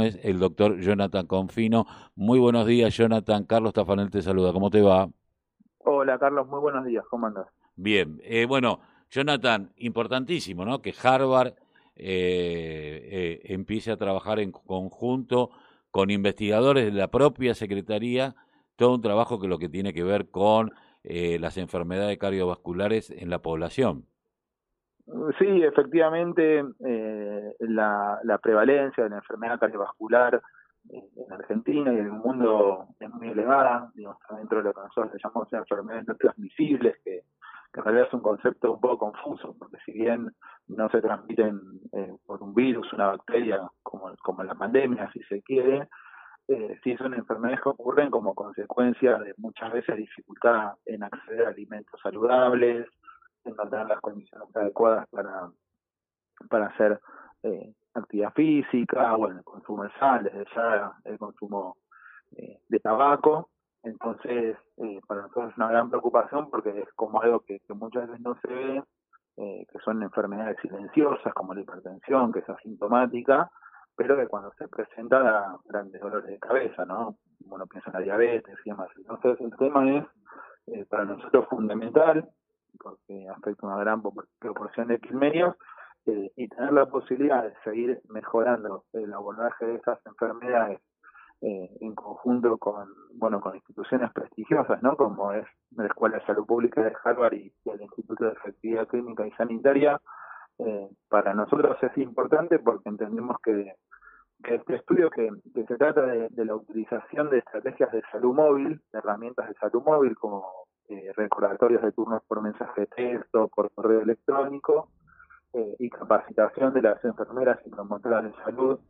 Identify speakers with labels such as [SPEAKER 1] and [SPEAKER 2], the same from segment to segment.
[SPEAKER 1] Quilmes, el doctor Jonathan Confino. Muy buenos días, Jonathan. Carlos Tafanel te saluda. ¿Cómo te va?
[SPEAKER 2] Hola, Carlos. Muy buenos días. ¿Cómo andas?
[SPEAKER 1] Bien. Eh, bueno, Jonathan, importantísimo, ¿no? Que Harvard eh, eh, empiece a trabajar en conjunto con investigadores de la propia Secretaría, todo un trabajo que lo que tiene que ver con las enfermedades cardiovasculares en la población.
[SPEAKER 2] Sí, efectivamente, eh, la, prevalencia de la enfermedad cardiovascular en Argentina y en el mundo es muy elevada, digamos, dentro de lo que nosotros llamamos enfermedades no transmisibles, que, en realidad es un concepto un poco confuso, porque si bien no se transmiten eh, por un virus, una bacteria, como, como la pandemia, si se quiere, eh, sí son enfermedades que ocurren como consecuencia de muchas veces dificultad en acceder a alimentos saludables, encontrar las condiciones adecuadas para, para hacer eh, actividad física, bueno, el consumo de sal, desde ya el consumo eh, de tabaco. Entonces, eh, para nosotros es una gran preocupación porque es como algo que, muchas veces no se ve, que son enfermedades silenciosas como la hipertensión, que es asintomática, pero que cuando se presenta da grandes dolores de cabeza, ¿no? Uno piensa en la diabetes y demás. Entonces, el tema es para nosotros fundamental porque afecta una gran proporción de quilmenios, eh, y tener la posibilidad de seguir mejorando el abordaje de esas enfermedades eh, en conjunto con bueno con instituciones prestigiosas no como es la Escuela de Salud Pública de Harvard y, el Instituto de Efectividad Clínica y Sanitaria eh, para nosotros es importante porque entendemos que, este estudio que, se trata de, de, la utilización de estrategias de salud móvil, de herramientas de salud móvil como eh, recordatorios de turnos por mensaje de texto, por correo electrónico eh, y capacitación de las enfermeras y promotoras de salud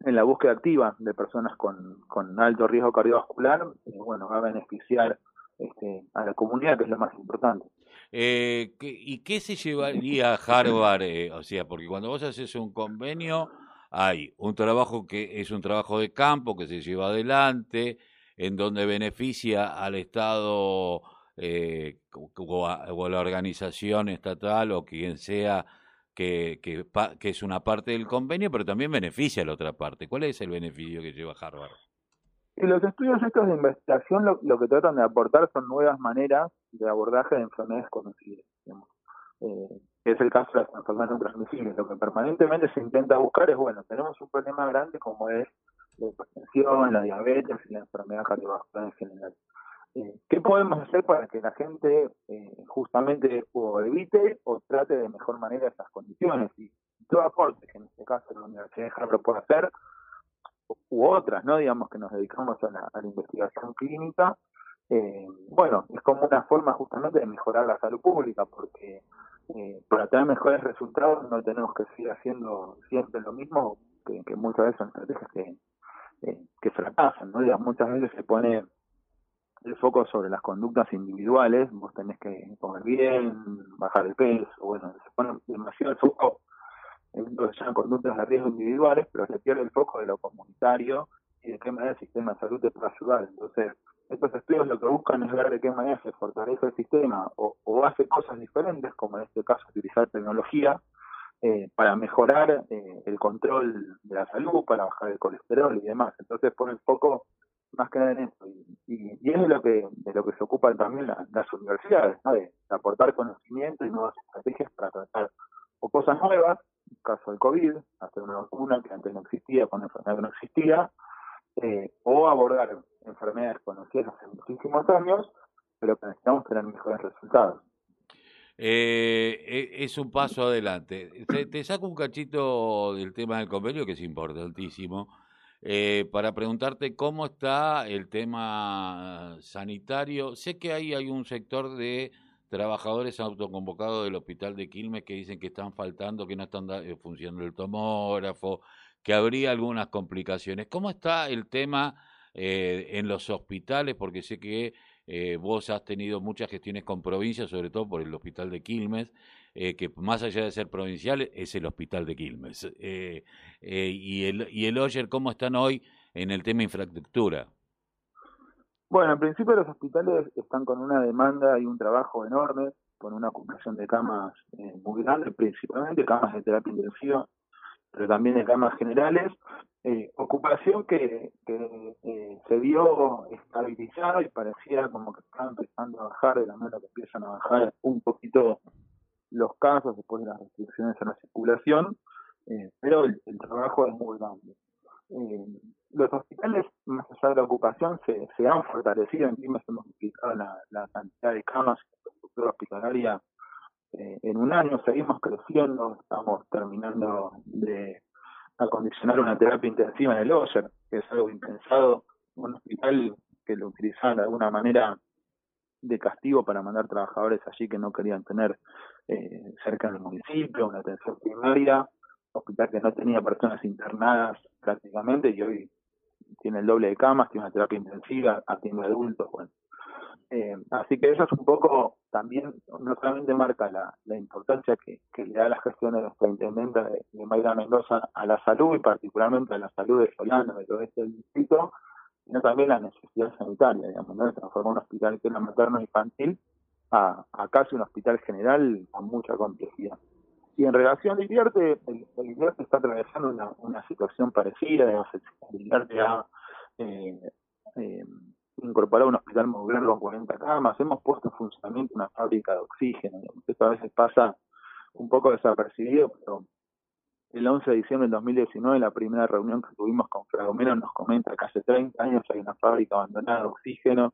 [SPEAKER 2] en la búsqueda activa de personas con, alto riesgo cardiovascular, eh, bueno, va a beneficiar este, a la comunidad, que es lo más importante.
[SPEAKER 1] ¿Y qué se llevaría a Harvard? o sea, porque cuando vos haces un convenio, hay un trabajo que es un trabajo de campo que se lleva adelante, en donde beneficia al Estado eh, o, a, la organización estatal o quien sea que, que, que, es una parte del convenio, pero también beneficia a la otra parte. ¿Cuál es el beneficio que lleva Harvard?
[SPEAKER 2] Y los estudios estos de investigación lo, que tratan de aportar son nuevas maneras de abordaje de enfermedades conocidas. Eh, es el caso de las enfermedades no transmisibles. Lo que permanentemente se intenta buscar es, bueno, tenemos un problema grande como es la hipertensión, la diabetes y la enfermedad cardiovascular en general. Eh, ¿Qué podemos hacer para que la gente eh, justamente o evite o trate de mejor manera esas condiciones? Y todo aporte que en este caso la Universidad de Harvard puede hacer, u otras, ¿no? Digamos que nos dedicamos a la, investigación clínica, eh, bueno, es como una forma justamente de mejorar la salud pública, porque para tener mejores resultados no tenemos que seguir haciendo siempre lo mismo, que, que muchas veces son estrategias que eh, que fracasan, ¿no? muchas veces se pone el foco sobre las conductas individuales, vos tenés que comer bien, bajar el peso, bueno, se pone demasiado el foco en lo que se llaman conductas de riesgo individuales, pero se pierde el foco de lo comunitario y de qué manera el sistema de salud te puede ayudar. Entonces, estos estudios lo que buscan es ver de qué manera se fortalece el sistema o, o hace cosas diferentes, como en este caso utilizar tecnología, eh, para mejorar eh, el control de la salud, para bajar el colesterol y demás. Entonces pone el foco más que nada en eso. Y, y, es de lo que de lo que se ocupan también las universidades, de, aportar conocimiento y nuevas estrategias para tratar o cosas nuevas, en el caso del COVID, hacer una vacuna que antes no existía, con enfermedad que no existía, eh, o abordar enfermedades conocidas hace muchísimos años, pero que necesitamos tener mejores resultados.
[SPEAKER 1] Eh, e, es un paso adelante. Te, saco un cachito del tema del convenio, que es importantísimo, eh, para preguntarte cómo está el tema sanitario. Sé que ahí hay un sector de trabajadores autoconvocados del hospital de Quilmes que dicen que están faltando, que no están eh, funcionando el tomógrafo, que habría algunas complicaciones. ¿Cómo está el tema en los hospitales? Porque sé que eh, vos has tenido muchas gestiones con provincias, sobre todo por el hospital de Quilmes, eh, que más allá de ser provincial es el hospital de Quilmes. Eh, y, el, y el Oyer, ¿cómo están hoy en el tema infraestructura?
[SPEAKER 2] Bueno, en principio los hospitales están con una demanda y un trabajo enorme, con una ocupación de camas muy grande, principalmente camas de terapia intensiva. Pero también de camas generales, eh, ocupación que, eh, se vio estabilizada y parecía como que estaba empezando a bajar de la manera que empiezan a bajar un poquito los casos después de las restricciones a la circulación, eh, pero el, trabajo es muy grande. los hospitales, más allá de la ocupación, se, se han fortalecido. En Quilmes hemos multiplicado la, la, cantidad de camas en la estructura hospitalaria en un año. Seguimos creciendo, estamos terminando de acondicionar una terapia intensiva en el OSER, que es algo impensado, un hospital que lo utilizaban de alguna manera de castigo para mandar trabajadores allí que no querían tener eh, cerca del municipio, una atención primaria, hospital que no tenía personas internadas prácticamente y hoy tiene el doble de camas, tiene una terapia intensiva, atiende adultos, bueno, eh, así que eso es un poco también, no solamente marca la, importancia que, le da la gestión de nuestra intendente de, de Mayra Mendoza a la salud y particularmente a la salud de Solano, de todo este distrito, sino también la necesidad sanitaria, digamos, ¿no? de transformar un hospital que era materno infantil a, a, casi un hospital general con mucha complejidad. Y en relación a Iriarte, el, el está atravesando una, una situación parecida, digamos, el Iriarte ha eh, eh, incorporar un hospital modular con 40 camas, hemos puesto en funcionamiento una fábrica de oxígeno. Esto a veces pasa un poco desapercibido, pero el 11 de diciembre del 2019, en la primera reunión que tuvimos con Fragomero, nos comenta que hace 30 años hay una fábrica abandonada de oxígeno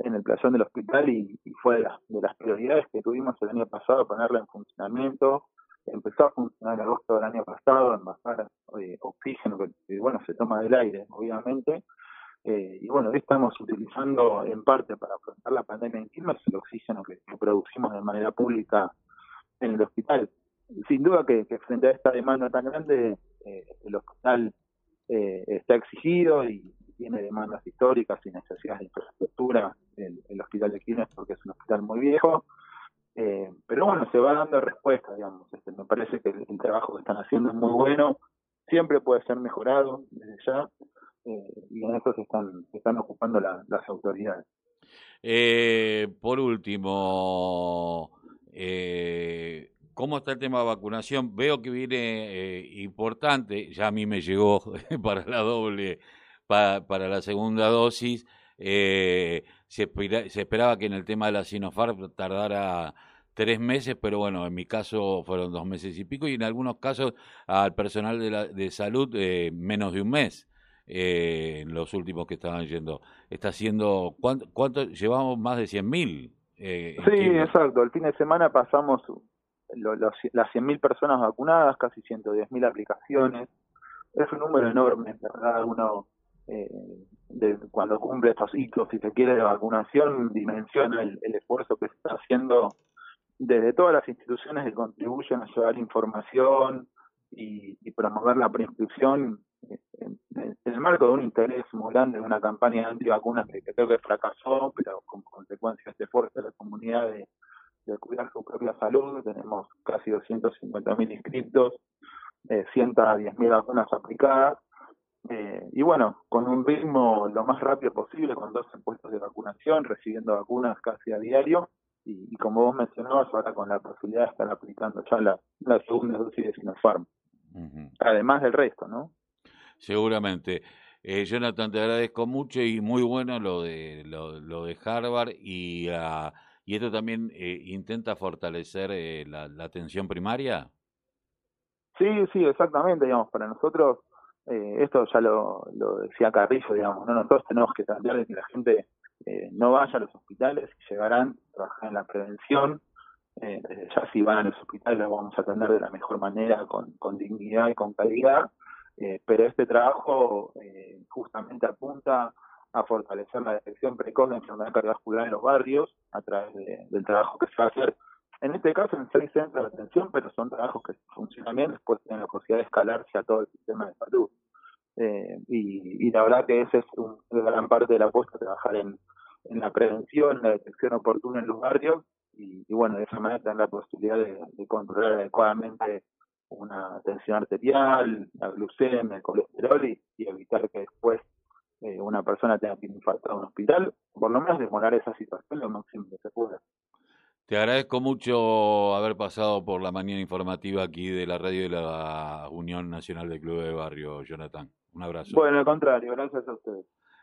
[SPEAKER 2] en el playón del hospital y, fue de las, de las prioridades que tuvimos el año pasado ponerla en funcionamiento. Empezó a funcionar en agosto del año pasado, envasar eh, oxígeno que, bueno, se toma del aire, obviamente, eh, y bueno, hoy estamos utilizando en parte para afrontar la pandemia en Quilmes el oxígeno que, producimos de manera pública en el hospital. Sin duda que, frente a esta demanda tan grande, eh, el hospital eh, está exigido y tiene demandas históricas y necesidades de infraestructura, el, el hospital de Quilmes, porque es un hospital muy viejo. pero bueno, se va dando respuesta, digamos. Este, me parece que el trabajo que están haciendo es muy bueno, siempre puede ser mejorado desde ya eh, y en eso se están, están ocupando las autoridades.
[SPEAKER 1] Eh, por último, eh, ¿cómo está el tema de vacunación? Veo que viene importante, ya a mí me llegó para la doble, para, para la segunda dosis. se, se esperaba que en el tema de la Sinopharm tardara tres meses, pero bueno, en mi caso fueron dos meses y pico, y en algunos casos al personal de, la, de salud menos de un mes eh, los últimos que estaban yendo. Está haciendo, ¿cuánto, llevamos más de 100.000?
[SPEAKER 2] Eh, sí, exacto. El fin de semana pasamos las las 100.000 personas vacunadas, casi 110.000 aplicaciones. Es un número enorme, ¿verdad? Uno, eh, de, cuando cumple estos hitos, si se quiere, de vacunación, dimensiona el, esfuerzo que se está haciendo desde todas las instituciones que contribuyen a llevar información y, y promover la prescripción en, el marco de un interés muy grande de una campaña de antivacunas que, creo que fracasó, pero con consecuencias de fuerza de la comunidad de, cuidar su propia salud, tenemos casi 250.000 inscritos, eh, 110.000 vacunas aplicadas, eh, y bueno, con un ritmo lo más rápido posible, con dos puestos de vacunación, recibiendo vacunas casi a diario, y, como vos mencionabas, ahora con la posibilidad de estar aplicando ya la, segunda dosis de Sinopharm. Además del resto, ¿no?
[SPEAKER 1] Seguramente. Eh, Jonathan, te agradezco mucho y muy bueno lo de lo, lo de Harvard y, uh, y esto también eh, intenta fortalecer eh, la, atención primaria.
[SPEAKER 2] Sí, sí, exactamente, digamos, para nosotros eh, esto ya lo, lo decía Carrillo, digamos, ¿no? nosotros tenemos que tratar de que la gente eh, no vaya a los hospitales llegarán trabajar en la prevención. Eh, ya si van a los hospitales los vamos a atender de la mejor manera, con, con dignidad y con calidad. Eh, pero este trabajo eh, justamente apunta a fortalecer la detección precoz de enfermedad cardiovascular en los barrios a través del trabajo que se va a hacer, en este caso en seis centros de atención, pero son trabajos que funcionan bien, después tienen la posibilidad de escalarse a todo el sistema de salud. Eh, y, la verdad que esa es una gran parte de la apuesta, trabajar en, la prevención, la detección oportuna en los barrios y, bueno, de esa manera tener la posibilidad de controlar adecuadamente una tensión arterial, la glucemia, el colesterol y, evitar que después eh, una persona tenga que infartar a un hospital, por lo menos demorar esa situación lo máximo que se pueda.
[SPEAKER 1] Te agradezco mucho haber pasado por la mañana informativa aquí de la radio de la Unión Nacional de Clubes de Barrio, Jonathan. Un abrazo.
[SPEAKER 2] Bueno, al contrario, gracias a ustedes.